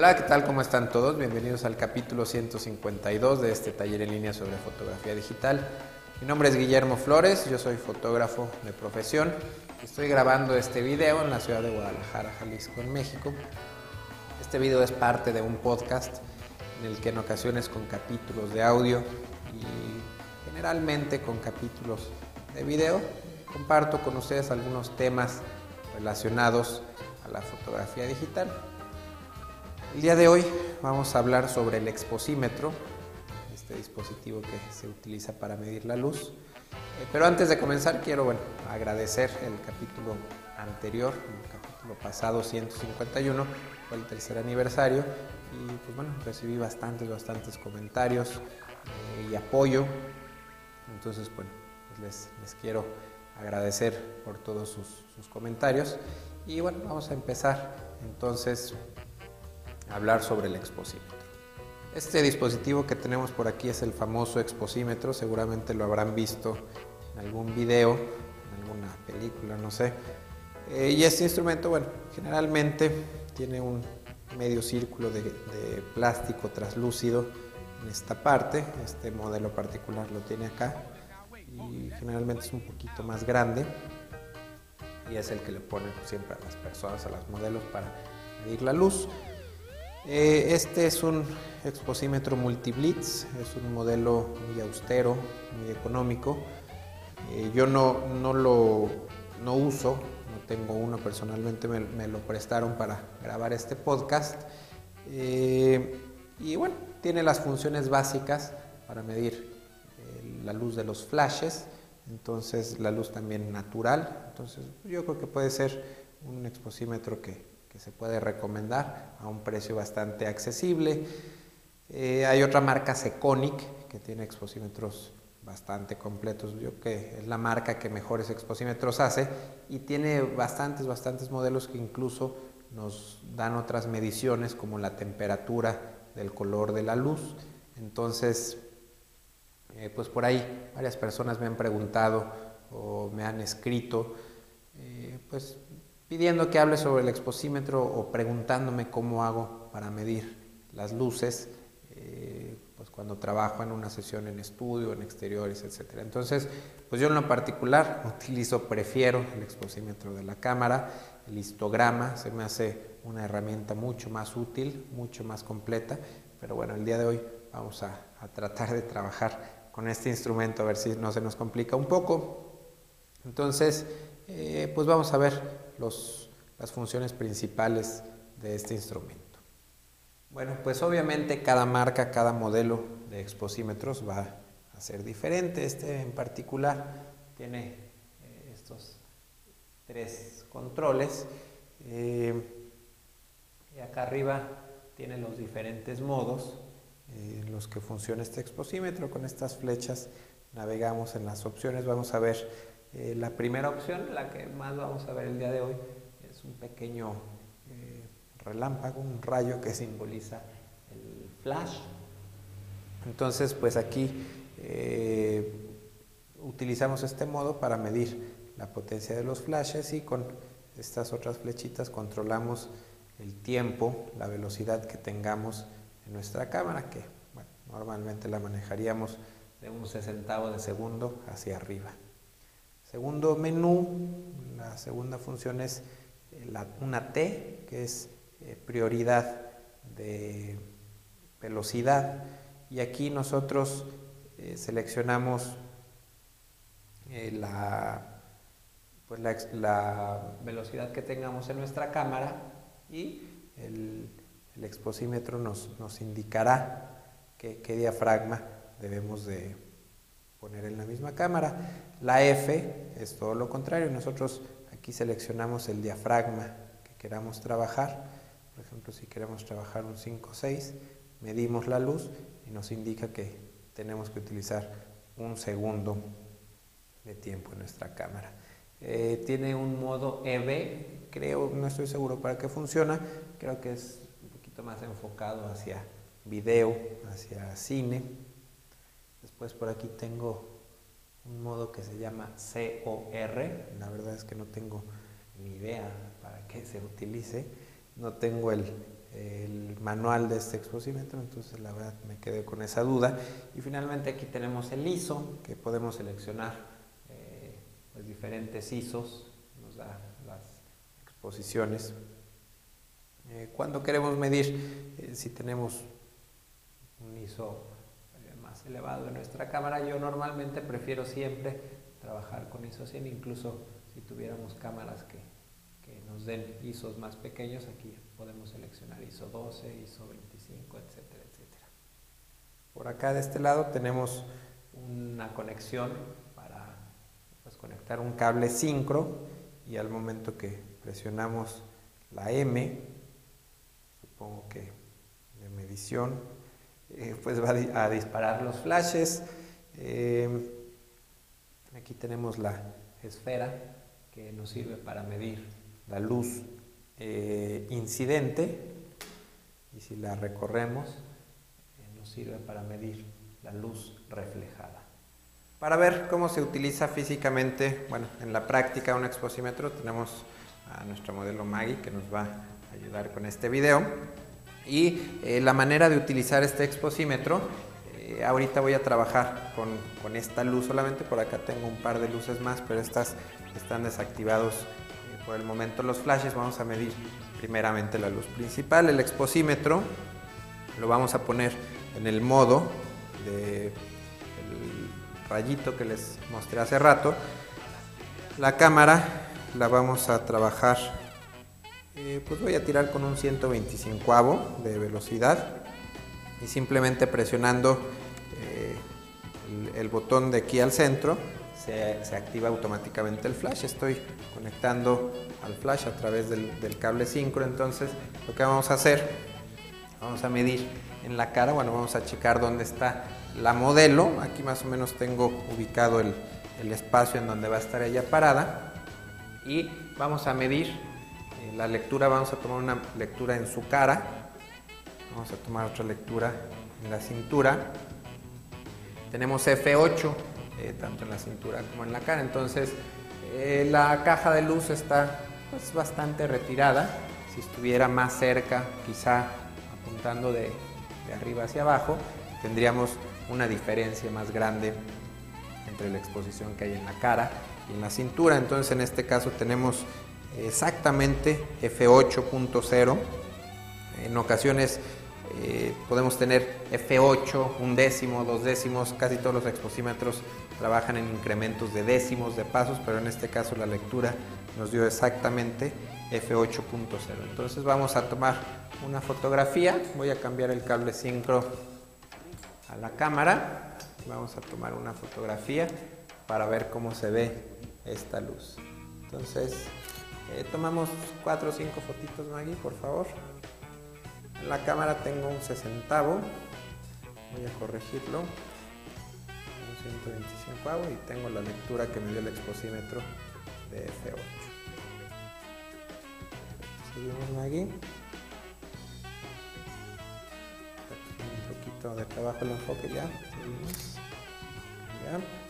Hola, ¿qué tal? ¿Cómo están todos? Bienvenidos al capítulo 152 de este taller en línea sobre fotografía digital. Mi nombre es Guillermo Flores, yo soy fotógrafo de profesión. Estoy grabando este video en la ciudad de Guadalajara, Jalisco, en México. Este video es parte de un podcast en el que en ocasiones con capítulos de audio y generalmente con capítulos de video comparto con ustedes algunos temas relacionados a la fotografía digital. El día de hoy vamos a hablar sobre el exposímetro, este dispositivo que se utiliza para medir la luz. Eh, pero antes de comenzar quiero bueno, agradecer el capítulo anterior, el capítulo pasado 151, fue el tercer aniversario y pues bueno, recibí bastantes, bastantes comentarios eh, y apoyo. Entonces, bueno, pues les, quiero agradecer por todos sus, sus comentarios. Y bueno, vamos a empezar entonces hablar sobre el exposímetro. Este dispositivo que tenemos por aquí es el famoso exposímetro, seguramente lo habrán visto en algún video, en alguna película, no sé. Eh, y este instrumento, bueno, generalmente tiene un medio círculo de, de plástico translúcido en esta parte, este modelo particular lo tiene acá y generalmente es un poquito más grande y es el que le ponen siempre a las personas, a los modelos para medir la luz. Eh, este es un exposímetro multiblitz, es un modelo muy austero, muy económico. Eh, yo no, no lo no uso, no tengo uno personalmente, me, lo prestaron para grabar este podcast. Eh, y bueno, tiene las funciones básicas para medir la luz de los flashes, entonces la luz también natural. Entonces yo creo que puede ser un exposímetro que, que se puede recomendar a un precio bastante accesible. Eh, hay otra marca Seconic que tiene exposímetros bastante completos. Yo que es la marca que mejores exposímetros hace y tiene bastantes, bastantes modelos que incluso nos dan otras mediciones como la temperatura del color de la luz. Entonces, eh, pues por ahí varias personas me han preguntado o me han escrito, eh, pues pidiendo que hable sobre el exposímetro o preguntándome cómo hago para medir las luces, eh, pues cuando trabajo en una sesión en estudio, en exteriores, etc. Entonces, pues yo en lo particular utilizo, prefiero el exposímetro de la cámara, el histograma, se me hace una herramienta mucho más útil, mucho más completa, pero bueno, el día de hoy vamos a, a tratar de trabajar con este instrumento a ver si no se nos complica un poco. Entonces, eh, pues vamos a ver las funciones principales de este instrumento. Bueno, pues obviamente cada marca, cada modelo de exposímetros va a ser diferente. Este en particular tiene eh, estos tres controles. Eh, y acá arriba tiene los diferentes modos en los que funciona este exposímetro. Con estas flechas navegamos en las opciones. Vamos a ver eh, la primera opción, la que más vamos a ver el día de hoy, es un pequeño eh, relámpago, un rayo que simboliza el flash. Entonces, pues aquí eh, utilizamos este modo para medir la potencia de los flashes y con estas otras flechitas controlamos el tiempo, la velocidad que tengamos en nuestra cámara, que normalmente la manejaríamos de un sesentavo de segundo hacia arriba. Segundo menú, la segunda función es eh, la, una T, que es eh, prioridad de velocidad. Y aquí nosotros eh, seleccionamos la, pues la, la, velocidad que tengamos en nuestra cámara y el, el exposímetro nos, nos indicará qué, qué diafragma debemos de poner en la misma cámara. La F es todo lo contrario, nosotros aquí seleccionamos el diafragma que queramos trabajar, por ejemplo si queremos trabajar un 5 6, medimos la luz y nos indica que tenemos que utilizar un segundo de tiempo en nuestra cámara. Eh, tiene un modo EV, creo, no estoy seguro para qué funciona, creo que es un poquito más enfocado hacia video, hacia cine. Después por aquí tengo un modo que se llama COR. La verdad es que no tengo ni idea para qué se utilice. No tengo el, el manual de este exposímetro, entonces la verdad me quedé con esa duda. Y finalmente aquí tenemos el ISO, que podemos seleccionar eh, pues diferentes ISOs, nos da las exposiciones. Eh, cuando queremos medir eh, si tenemos un ISO elevado en nuestra cámara, yo normalmente prefiero siempre trabajar con ISO 100, incluso si tuviéramos cámaras que nos den ISOs más pequeños, aquí podemos seleccionar ISO 12, ISO 25, etcétera, etcétera. Por acá de este lado tenemos una conexión para pues, conectar un cable sincro y al momento que presionamos la M, supongo que de medición, eh, pues va a disparar los flashes. Eh, aquí tenemos la esfera que nos sirve para medir la luz eh, incidente y si la recorremos nos sirve para medir la luz reflejada. Para ver cómo se utiliza físicamente, bueno, en la práctica un exposímetro tenemos a nuestro modelo Maggie que nos va a ayudar con este video y eh, la manera de utilizar este exposímetro ahorita voy a trabajar con, con, esta luz. Solamente, por acá tengo un par de luces más, pero estas están desactivados por el momento. Los flashes, vamos a medir primeramente la luz principal, el exposímetro, lo vamos a poner en el modo del rayito que les mostré hace rato. La cámara la vamos a trabajar, eh, pues voy a tirar con un 125 de velocidad y simplemente presionando eh, el botón de aquí al centro se, activa automáticamente el flash. Estoy conectando al flash a través del, cable sincro, entonces lo que vamos a hacer, vamos a medir en la cara, bueno, vamos a checar dónde está la modelo, aquí más o menos tengo ubicado el, espacio en donde va a estar ella parada. Y vamos a medir eh, la lectura, vamos a tomar una lectura en su cara, vamos a tomar otra lectura en la cintura, tenemos F8 eh, tanto en la cintura como en la cara. Entonces, eh, la caja de luz está pues, bastante retirada. Si estuviera más cerca, quizá apuntando de, arriba hacia abajo, tendríamos una diferencia más grande entre la exposición que hay en la cara y en la cintura. Entonces, en este caso tenemos exactamente F8.0. En ocasiones eh, podemos tener F8, un décimo, dos décimos, casi todos los exposímetros trabajan en incrementos de décimos de pasos, pero en este caso la lectura nos dio exactamente F8.0. Entonces vamos a tomar una fotografía, voy a cambiar el cable sincro a la cámara, vamos a tomar una fotografía para ver cómo se ve esta luz. Entonces, eh, tomamos cuatro o cinco fotitos, Maggie, por favor. En la cámara tengo un sesentavo. Voy a corregirlo. Un 125 y tengo la lectura que me dio el exposímetro de F8. Seguimos aquí. Un poquito de trabajo el enfoque ya. Seguimos. Ya.